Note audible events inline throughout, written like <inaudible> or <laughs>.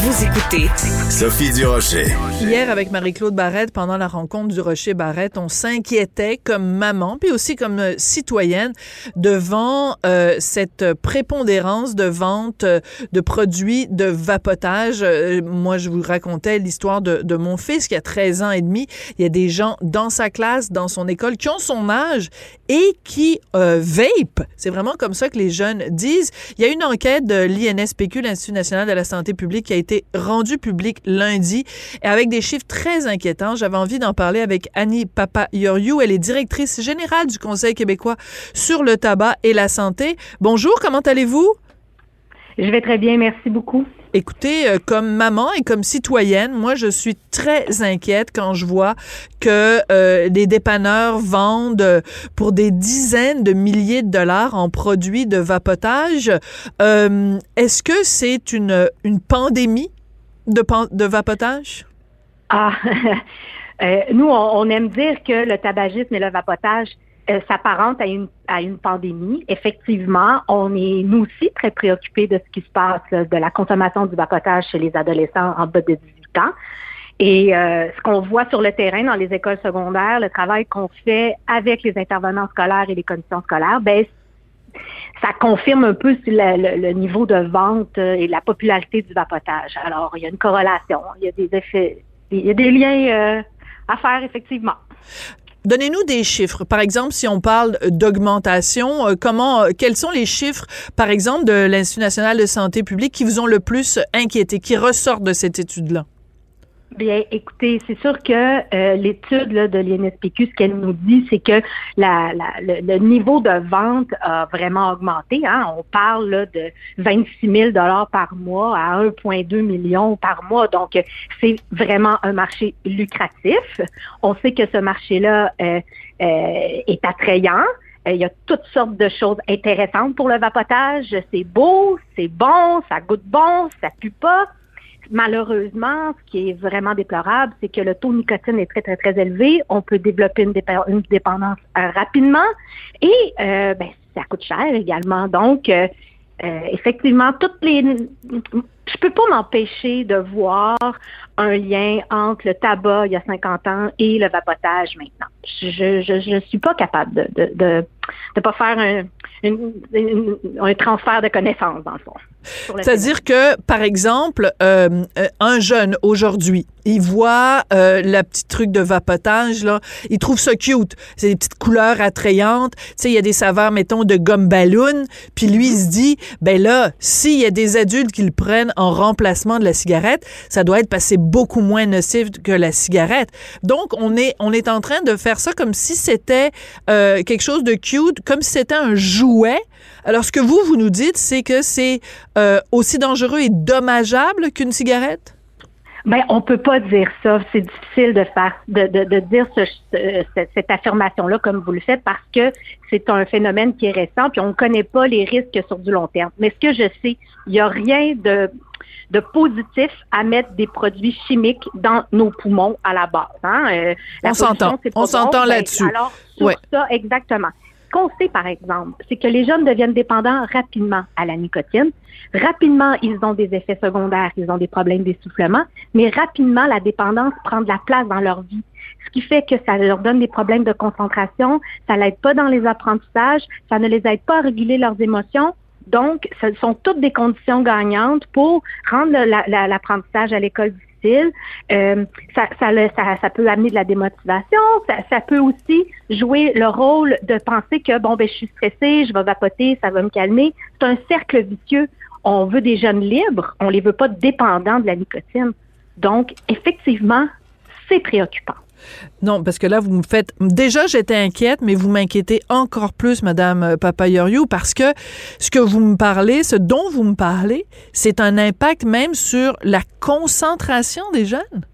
Vous écoutez Sophie Durocher. Hier, avec Marie-Claude Barrette, pendant la rencontre du Rocher Barrette, on s'inquiétait comme maman, puis aussi comme euh, citoyenne, devant euh, cette prépondérance de vente euh, de produits de vapotage. Moi, je vous racontais l'histoire de, de, mon fils qui a 13 ans et demi. Il y a des gens dans sa classe, dans son école, qui ont son âge et qui euh, vape. C'est vraiment comme ça que les jeunes disent. Il y a une enquête de l'INSPQ, l'Institut national de la santé publique, qui a été rendue publique lundi et avec des chiffres très inquiétants. J'avais envie d'en parler avec Annie Papa-Yoriou. Elle est directrice générale du Conseil québécois sur le tabac et la santé. Bonjour, comment allez-vous? Je vais très bien, merci beaucoup. Écoutez, euh, comme maman et comme citoyenne, moi, je suis très inquiète quand je vois que euh, les dépanneurs vendent euh, pour des dizaines de milliers de dollars en produits de vapotage. Euh, Est-ce que c'est une, une pandémie de, de vapotage? Ah, <laughs> euh, nous, on, on, aime dire que le tabagisme et le vapotage euh, s'apparente à une, à une pandémie. Effectivement, on est nous aussi très préoccupés de ce qui se passe, de la consommation du vapotage chez les adolescents en bas de 18 ans. Et euh, ce qu'on voit sur le terrain dans les écoles secondaires, le travail qu'on fait avec les intervenants scolaires et les commissions scolaires, ben ça confirme un peu le, niveau de vente et la popularité du vapotage. Alors, il y a une corrélation, il y a des effets, il y a des liens euh, à faire effectivement. Donnez-nous des chiffres. Par exemple, si on parle d'augmentation, euh, comment, euh, quels sont les chiffres, par exemple, de l'Institut national de santé publique qui vous ont le plus inquiété, qui ressortent de cette étude-là? Bien, écoutez, c'est sûr que euh, l'étude de l'INSPQ, ce qu'elle nous dit, c'est que la, la, le, le, niveau de vente a vraiment augmenté. Hein? On parle là, de 26 000 dollars par mois à 1,2 million par mois. Donc, c'est vraiment un marché lucratif. On sait que ce marché-là euh, euh, est attrayant. Il y a toutes sortes de choses intéressantes pour le vapotage. C'est beau, c'est bon, ça goûte bon, ça pue pas malheureusement, ce qui est vraiment déplorable, c'est que le taux de nicotine est très, très, très élevé. On peut développer une, dép une dépendance euh, rapidement et euh, ben, ça coûte cher également. Donc, euh, effectivement, toutes les... Je peux pas m'empêcher de voir un lien entre le tabac il y a 50 ans et le vapotage maintenant. Je je, je suis pas capable de de, de, pas faire un, un transfert de connaissances dans le fond. C'est-à-dire que, par exemple, euh, un jeune aujourd'hui, il voit euh, la petite truc de vapotage, là, il trouve ça cute. C'est des petites couleurs attrayantes. Tu sais, il y a des saveurs, mettons, de gomme ballon. Puis lui, il se dit, ben là, s'il y a des adultes qui le prennent en remplacement de la cigarette, ça doit être passé beaucoup moins nocif que la cigarette. Donc, on est, on est en train de faire ça comme si c'était euh, quelque chose de cute, comme si c'était un jouet. Alors, ce que vous, vous nous dites, c'est que c'est euh, aussi dangereux et dommageable qu'une cigarette? Ben, on peut pas dire ça. C'est difficile de faire, de, de, de dire ce, ce, cette affirmation-là comme vous le faites parce que c'est un phénomène qui est récent puis on ne connaît pas les risques sur du long terme. Mais ce que je sais, il n'y a rien de, de positif à mettre des produits chimiques dans nos poumons à la base. Hein? Euh, la on s'entend. On s'entend bon. là-dessus. Ben, alors, sur ouais. ça, exactement. Ce qu'on sait, par exemple, c'est que les jeunes deviennent dépendants rapidement à la nicotine. Rapidement, ils ont des effets secondaires, ils ont des problèmes d'essoufflement, mais rapidement, la dépendance prend de la place dans leur vie. Ce qui fait que ça leur donne des problèmes de concentration, ça l'aide pas dans les apprentissages, ça ne les aide pas à réguler leurs émotions. Donc, ce sont toutes des conditions gagnantes pour rendre l'apprentissage à l'école Euh, ça, peut amener de la démotivation. Ça, ça, peut aussi jouer le rôle de penser que, bon, ben, je suis stressée, je vais vapoter, ça va me calmer. C'est un cercle vicieux. On veut des jeunes libres, on les veut pas dépendants de la nicotine. Donc, effectivement, c'est préoccupant. Non, parce que là, vous me faites. Déjà, j'étais inquiète, mais vous m'inquiétez encore plus, Madame Papayoriou, parce que ce que vous me parlez, ce dont vous me parlez, c'est un impact même sur la concentration des jeunes.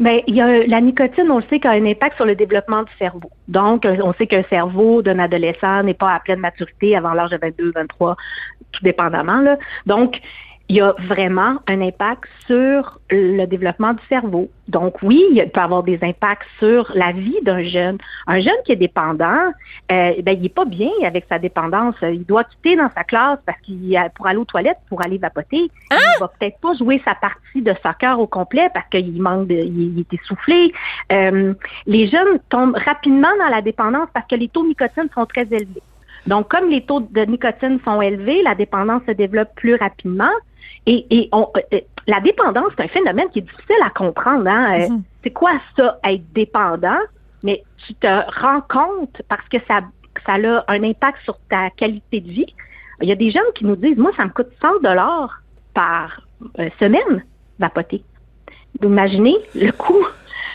Bien, il y a, la nicotine, on le sait, a un impact sur le développement du cerveau. Donc, on sait qu'un cerveau d'un adolescent n'est pas à pleine maturité avant l'âge de 22, 23, tout dépendamment. Donc, il y a vraiment un impact sur le développement du cerveau. Donc oui, il peut avoir des impacts sur la vie d'un jeune. Un jeune qui est dépendant, euh, ben, il n'est pas bien avec sa dépendance. Il doit quitter dans sa classe parce qu'il pour aller aux toilettes, pour aller vapoter. Hein? Il va peut-être pas jouer sa partie de soccer au complet parce qu'il manque de, il, est essoufflé. Euh, les jeunes tombent rapidement dans la dépendance parce que les taux de nicotine sont très élevés. Donc, comme les taux de nicotine sont élevés, la dépendance se développe plus rapidement. Et, on, euh, euh, la dépendance, c'est un phénomène qui est difficile à comprendre. Hein? Euh, mhm. C'est quoi ça, être dépendant? Mais tu te rends compte parce que ça, ça a un impact sur ta qualité de vie. Il y a des gens qui nous disent, moi, ça me coûte 100 dollars par semaine vapoter. Vous imaginez le coût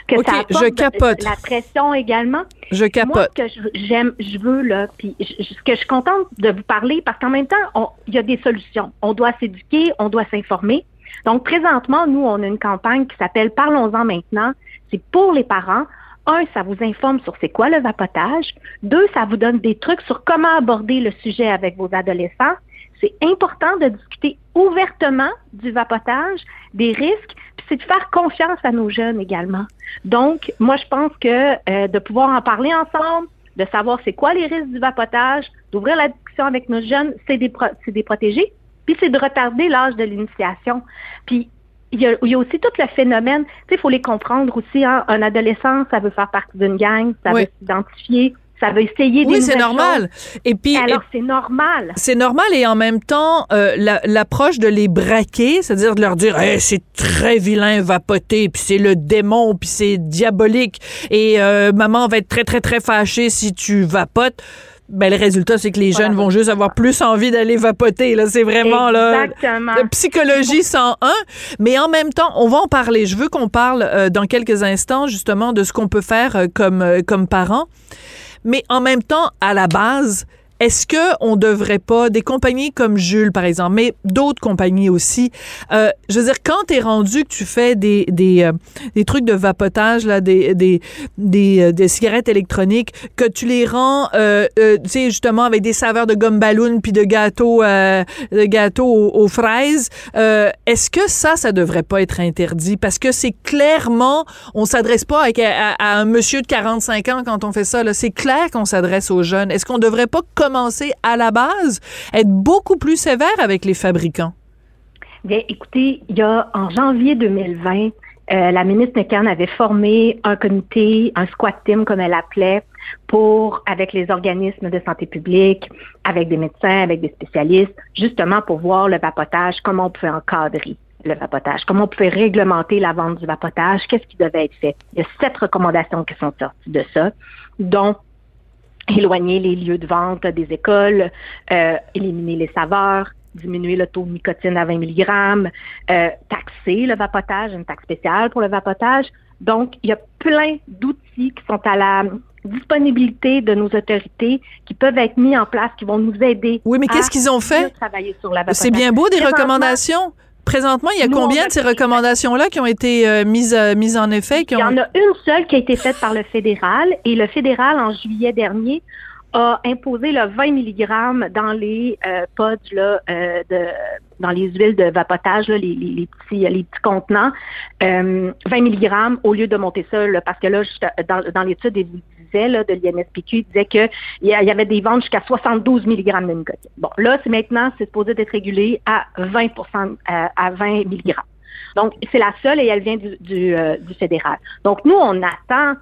que ça apporte je capote. la pression également. Je capote. Moi, ce que j'aime, je veux là, puis ce que je suis contente de vous parler, parce qu'en même temps, il y a des solutions. On doit s'éduquer, on doit s'informer. Donc présentement, nous, on a une campagne qui s'appelle Parlons-en maintenant. C'est pour les parents. Un, ça vous informe sur c'est quoi le vapotage. Deux, ça vous donne des trucs sur comment aborder le sujet avec vos adolescents. C'est important de discuter ouvertement du vapotage, des risques, c'est de faire confiance à nos jeunes également. Donc, moi, je pense que euh, de pouvoir en parler ensemble, de savoir c'est quoi les risques du vapotage, d'ouvrir la discussion avec nos jeunes, c'est des, des protégés, puis c'est de retarder l'âge de l'initiation. Puis il y, a, il y, a, aussi tout le phénomène, tu sais, il faut les comprendre aussi. Hein, un adolescent, ça veut faire partie d'une gang, ça veut s'identifier, ça veut essayer Oui, c'est normal. Et puis alors c'est normal. C'est normal et en même temps euh, l'approche de les braquer, c'est-à-dire de leur dire c'est très vilain vapoter, puis c'est le démon, puis c'est diabolique et euh, maman va être très très très fâchée si tu vapotes ben le résultat c'est que les jeunes vont juste avoir plus envie d'aller vapoter là. C'est vraiment là psychologie 101 mais en même temps on va en parler. Je veux qu'on parle euh, dans quelques instants justement de ce qu'on peut faire comme comme parents mais en même temps, à la base, est-ce que on devrait pas des compagnies comme Jules par exemple, mais d'autres compagnies aussi. Euh, je veux dire quand tu es rendu que tu fais des des, euh, des trucs de vapotage là, des des des, euh, cigarettes électroniques, que tu les rends, euh, tu sais justement avec des saveurs de gomme ballon puis de gâteaux de gâteaux aux, fraises. Est-ce que ça ça devrait pas être interdit? Parce que c'est clairement on s'adresse pas à, un monsieur de 45 ans quand on fait ça. C'est clair qu'on s'adresse aux jeunes. Est-ce qu'on devrait pas à la base, être beaucoup plus sévère avec les fabricants? Bien, écoutez, il y a en janvier 2020, euh, la ministre Necan avait formé un comité, un squat team comme elle appelait, pour avec les organismes de santé publique, avec des médecins, avec des spécialistes, justement pour voir le vapotage, comment on pouvait encadrer le vapotage, comment on pouvait réglementer la vente du vapotage, qu'est-ce qui devait être fait. Il y a sept recommandations qui sont sorties de ça, dont éloigner les lieux de vente des écoles, euh, éliminer les saveurs, diminuer le taux de nicotine à 20 mg, euh, taxer le vapotage, une taxe spéciale pour le vapotage. Donc, il y a plein d'outils qui sont à la disponibilité de nos autorités qui peuvent être mis en place, qui vont nous aider. Oui, mais qu'est-ce qu'ils ont fait? C'est bien beau des recommandations. Présentement, il y a combien de ces recommandations-là qui ont été euh, mises, euh, mises en effet? il y en a une seule qui a été faite par le fédéral et le fédéral, en juillet dernier, a imposé le 20 mg dans les euh, pods là, de, dans les huiles de vapotage, les, les, petits, les petits contenants, 20 mg au lieu de monter ça, parce que là, dans, dans l'étude, de l'INSPQ, disait qu'il y avait des ventes jusqu'à 72 mg de nicotine. Bon, là, c'est maintenant, c'est supposé être régulé à 20 à 20 mg. Donc, c'est la seule et elle vient du, euh, du, fédéral. Donc, nous, on attend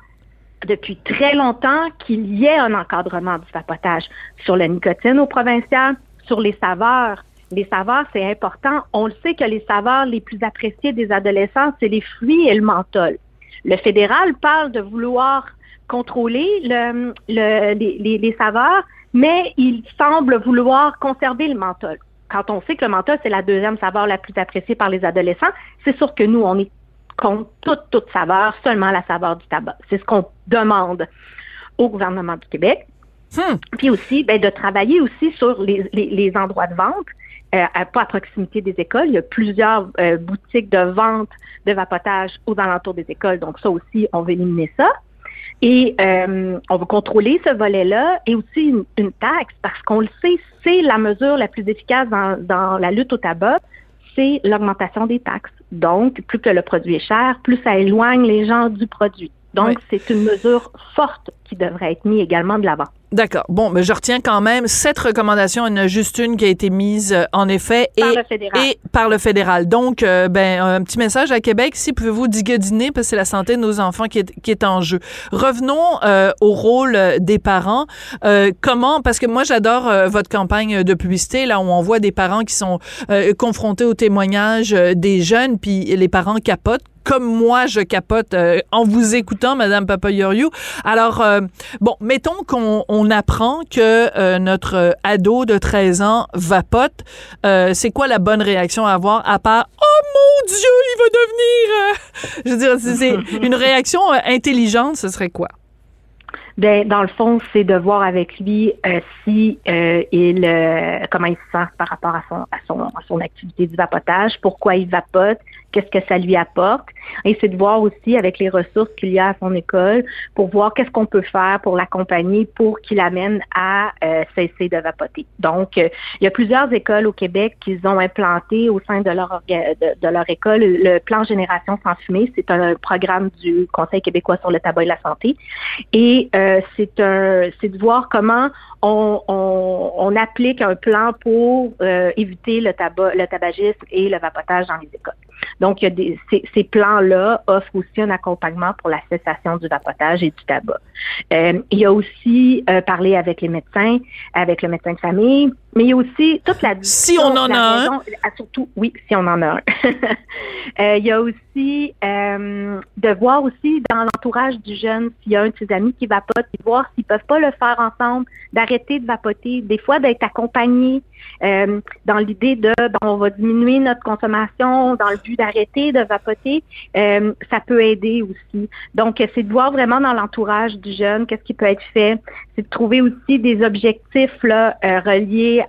depuis très longtemps qu'il y ait un encadrement du vapotage sur la nicotine au provincial, sur les saveurs. Les saveurs, c'est important. On le sait que les saveurs les plus appréciées des adolescents, c'est les fruits et le menthol. Le fédéral parle de vouloir contrôler le, les, les, saveurs, mais il semble vouloir conserver le menthol. Quand on sait que le menthol, c'est la deuxième saveur la plus appréciée par les adolescents, c'est sûr que nous, on est contre toute, toute saveur, seulement la saveur du tabac. C'est ce qu'on demande au gouvernement du Québec. Hmm. Puis aussi, ben, de travailler aussi sur les, les, endroits de vente, euh, pas à proximité des écoles. Il y a plusieurs euh, boutiques de vente de vapotage aux alentours des écoles. Donc ça aussi, on veut éliminer ça. Et euh, on va contrôler ce volet-là et aussi une, taxe parce qu'on le sait, c'est la mesure la plus efficace dans, la lutte au tabac. c'est l'augmentation des taxes. Donc, plus que le produit est cher, plus ça éloigne les gens du produit. Donc, c'est une mesure forte qui devrait être mise également de l'avant. D'accord. Bon, mais je retiens quand même cette recommandation. Il y en a juste une qui a été mise euh, en effet par et, le fédéral. et par le fédéral. Donc, euh, ben un petit message à Québec. Si pouvez-vous digodiner parce que c'est la santé de nos enfants qui est, qui est en jeu. Revenons euh, au rôle des parents. comment Parce que moi j'adore votre campagne de publicité là où on voit des parents qui sont confrontés aux témoignages des jeunes puis les parents capotent comme moi, je capote euh, en vous écoutant, Madame Papayoriou. Alors, euh, bon, mettons qu'on on apprend que euh, notre ado de 13 ans vapote. c'est quoi la bonne réaction à avoir à part « Oh mon Dieu, il va devenir... je veux dire, c'est <laughs> une réaction intelligente, ce serait quoi? Ben, dans le fond, c'est de voir avec lui si il comment il se sent par rapport à son à son à son activité du vapotage, pourquoi il vapote, qu'est-ce que ça lui apporte. Et c'est de voir aussi avec les ressources qu'il y a à son école pour voir qu'est-ce qu'on peut faire pour l'accompagner pour qu'il amène à euh, cesser de vapoter. Donc, euh, il y a plusieurs écoles au Québec qui ont implanté au sein de leur de, leur école le plan Génération sans fumée. C'est un programme du Conseil québécois sur le tabac et la santé. Et euh, c'est un c'est de voir comment on, on, applique un plan pour éviter le tabac, le tabagisme et le vapotage dans les écoles. Donc, il y a des, ces, ces plans-là offrent aussi un accompagnement pour la cessation du vapotage et du tabac. Euh, il y a aussi euh, parlé avec les médecins, avec le médecin de famille, mais il y a aussi toute la Si on en a un. Surtout, oui, si on en a un. <laughs> euh, il y a aussi euh, de voir aussi dans l'entourage du jeune s'il y a un de ses amis qui vapote, et voir s'ils peuvent pas le faire ensemble, d'arrêter de vapoter, des fois d'être accompagné euh, dans l'idée de ben, on va diminuer notre consommation dans le but d'arrêter de vapoter, euh, ça peut aider aussi. Donc, c'est de voir vraiment dans l'entourage du jeune qu'est-ce qui peut être fait. C'est de trouver aussi des objectifs là, euh,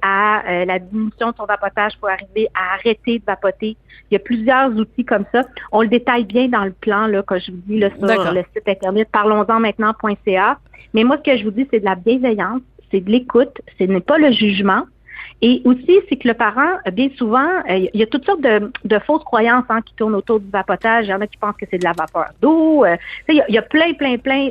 à la diminution de son vapotage pour arriver à arrêter de vapoter. Il y a plusieurs outils comme ça. On le détaille bien dans le plan, là, quand je vous dis là, sur le site internet parlons-en maintenant.ca. Mais moi, ce que je vous dis, c'est de la bienveillance, c'est de l'écoute, ce n'est pas le jugement. Et aussi, c'est que le parent, bien souvent, euh, il y a toutes sortes de, fausses croyances hein, qui tournent autour du vapotage. Il y en a qui pensent que c'est de la vapeur d'eau. Euh, il, y a, plein, plein, plein.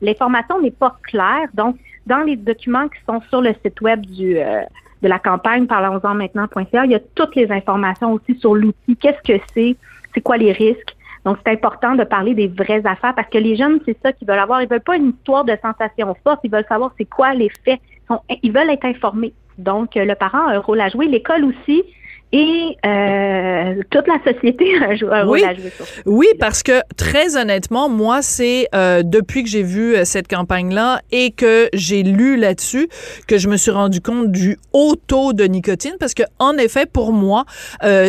L'information n'est pas claire. Donc, dans les documents qui sont sur le site web du euh, de la campagne parlons-en maintenant.ca, il y a toutes les informations aussi sur l'outil. Qu'est-ce que c'est? C'est quoi les risques? Donc, c'est important de parler des vraies affaires parce que les jeunes, c'est ça qu'ils veulent avoir. Ils veulent pas une histoire de sensation forte. Ils veulent savoir c'est quoi les faits. Ils veulent être informés. Donc, le parent a un rôle à jouer, l'école aussi. Et euh, toute la société <laughs> a un rôle à jouer sur ça. Oui, parce que très honnêtement, moi, c'est euh, depuis que j'ai vu euh, cette campagne-là et que j'ai lu là-dessus que je me suis rendu compte du haut taux de nicotine. Parce que en effet, pour moi,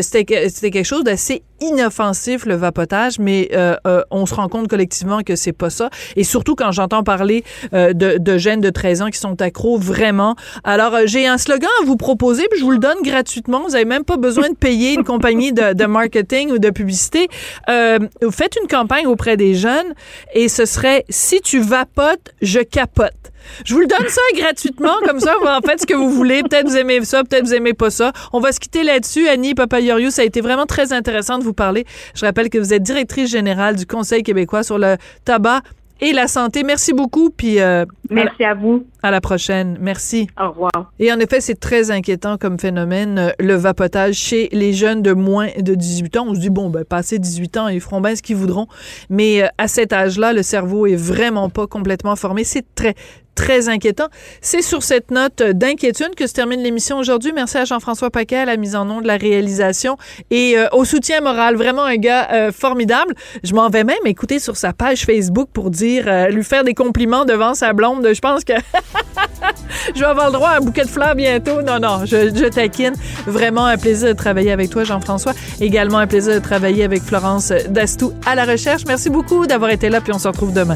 c'était c'était quelque chose d'assez inoffensif le vapotage, mais euh, euh, on se rend compte collectivement que c'est pas ça. Et surtout quand j'entends parler euh, de, de, jeunes de 13 ans qui sont accros vraiment. Alors j'ai un slogan à vous proposer, puis je vous le donne gratuitement. Vous avez même pas besoin de payer une compagnie de, de, marketing ou de publicité. vous faites une campagne auprès des jeunes et ce serait si tu vapotes, je capote. Je vous le donne ça gratuitement, comme ça, vous en faites ce que vous voulez. Peut-être vous aimez ça, peut-être vous aimez pas ça. On va se quitter là-dessus. Annie Papayoriou, ça a été vraiment très intéressant de vous parler. Je rappelle que vous êtes directrice générale du Conseil québécois sur le tabac et la santé. Merci beaucoup. Puis euh, merci à, vous. À la prochaine. Merci. Au revoir. Et en effet, c'est très inquiétant comme phénomène euh, le vapotage chez les jeunes de moins de 18 ans. On se dit bon, ben passé 18 ans, ils feront bien ce qu'ils voudront. Mais euh, à cet âge-là, le cerveau est vraiment pas complètement formé. C'est très très inquiétant. C'est sur cette note d'inquiétude que se termine l'émission aujourd'hui. Merci à Jean-François Paquet à la mise en nom de la réalisation et euh, au soutien moral. Vraiment un gars euh, formidable. Je m'en vais même écouter sur sa page Facebook pour dire, euh, lui faire des compliments devant sa blonde. Je pense que <laughs> je vais avoir le droit à un bouquet de fleurs bientôt. Non, non, je, je taquine. Vraiment un plaisir de travailler avec toi, Jean-François. Également un plaisir de travailler avec Florence Dastou à la recherche. Merci beaucoup d'avoir été là, puis on se retrouve demain.